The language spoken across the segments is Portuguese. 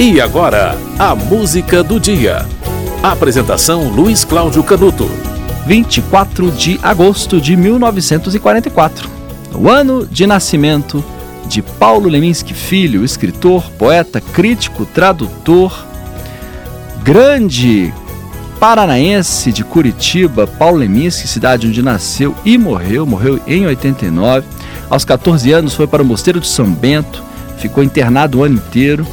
E agora, a música do dia. Apresentação Luiz Cláudio Canuto. 24 de agosto de 1944. O ano de nascimento de Paulo Leminski Filho, escritor, poeta, crítico, tradutor, grande paranaense de Curitiba, Paulo Leminski, cidade onde nasceu e morreu, morreu em 89. Aos 14 anos foi para o Mosteiro de São Bento, ficou internado o ano inteiro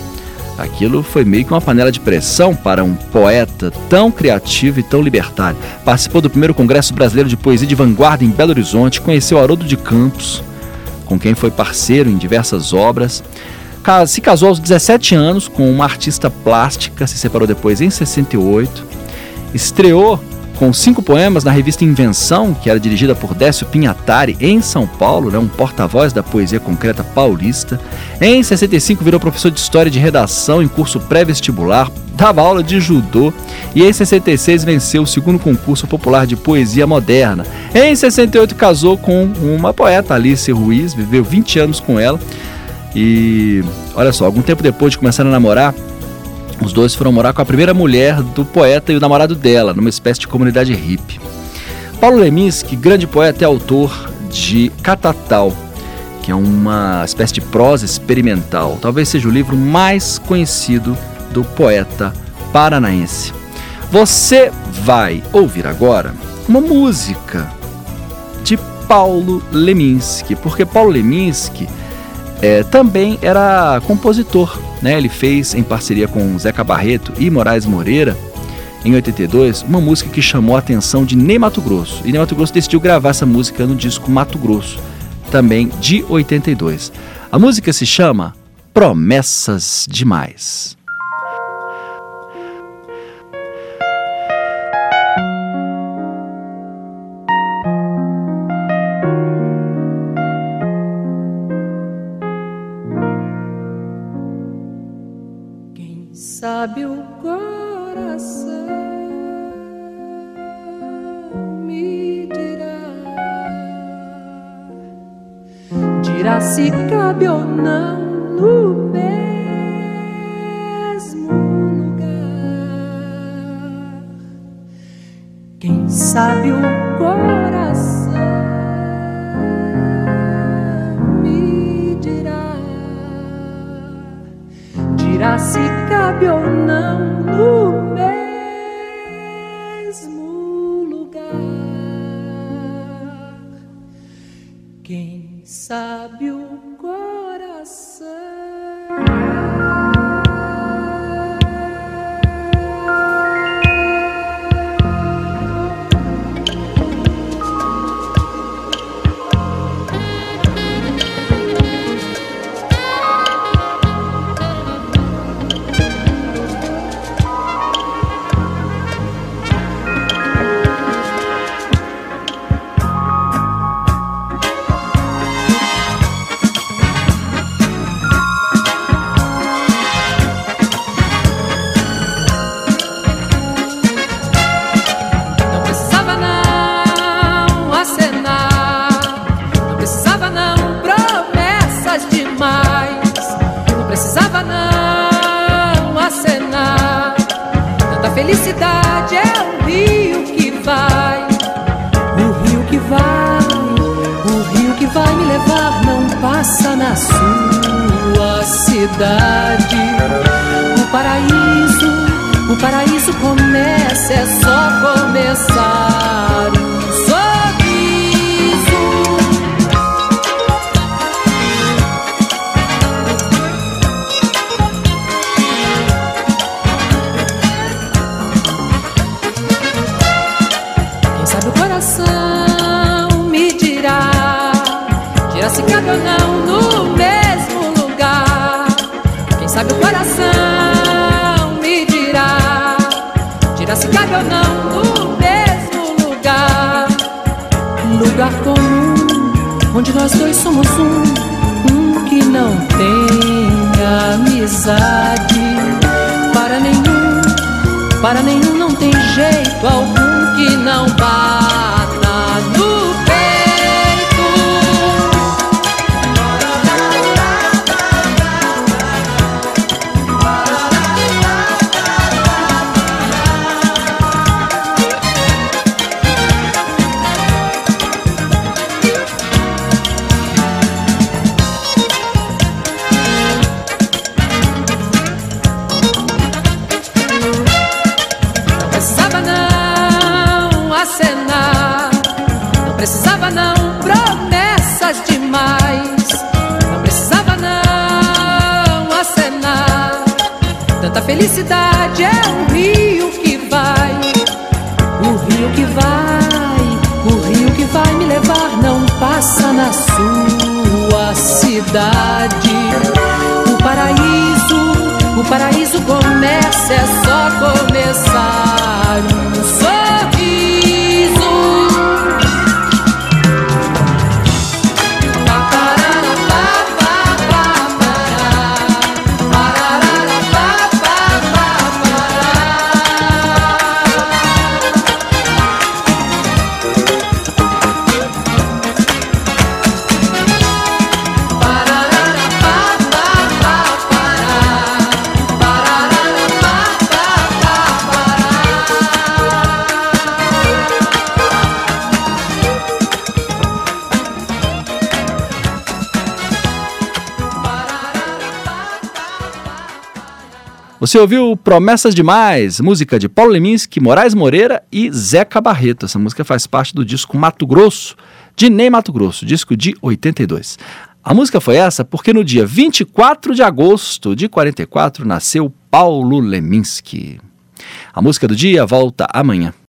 Aquilo foi meio que uma panela de pressão para um poeta tão criativo e tão libertário. Participou do primeiro Congresso Brasileiro de Poesia de Vanguarda em Belo Horizonte, conheceu Haroldo de Campos, com quem foi parceiro em diversas obras. Se casou aos 17 anos com uma artista plástica, se separou depois em 68. Estreou com cinco poemas na revista Invenção, que era dirigida por Décio Pinhatari, em São Paulo, né, um porta-voz da poesia concreta paulista. Em 65 virou professor de História de Redação em curso pré-vestibular, dava aula de judô e em 66 venceu o segundo concurso popular de poesia moderna. Em 68 casou com uma poeta, Alice Ruiz, viveu 20 anos com ela. E olha só, algum tempo depois de começar a namorar, os dois foram morar com a primeira mulher do poeta e o namorado dela, numa espécie de comunidade hippie. Paulo Leminski, grande poeta e autor de Catatal, que é uma espécie de prosa experimental. Talvez seja o livro mais conhecido do poeta paranaense. Você vai ouvir agora uma música de Paulo Leminski, porque Paulo Leminski é, também era compositor. Né? Ele fez, em parceria com Zeca Barreto e Moraes Moreira, em 82, uma música que chamou a atenção de Ney Mato Grosso. E Ney Mato Grosso decidiu gravar essa música no disco Mato Grosso, também de 82. A música se chama Promessas Demais. Sabe o coração me dirá, dirá se cabe ou não no mesmo lugar. Quem sabe o coração se cabe ou não no mesmo lugar. Quem sabe o coração. Na sua cidade. O paraíso, o paraíso começa, é só começar. Sabe o coração me dirá Dirá se cabe ou não no mesmo lugar. Lugar comum Onde nós dois somos um Um que não tem amizade. Para nenhum Para nenhum não tem jeito algum acenar. Não precisava, não, promessas demais. Não precisava, não, acenar. Tanta felicidade é o rio que vai. O rio que vai, o rio que vai me levar. Não passa na sua cidade. O paraíso, o paraíso começa, é só começar. Um sonho Você ouviu Promessas Demais, música de Paulo Leminski, Moraes Moreira e Zeca Barreto. Essa música faz parte do disco Mato Grosso, de Ney Mato Grosso, disco de 82. A música foi essa porque no dia 24 de agosto de 44 nasceu Paulo Leminski. A música do dia volta amanhã.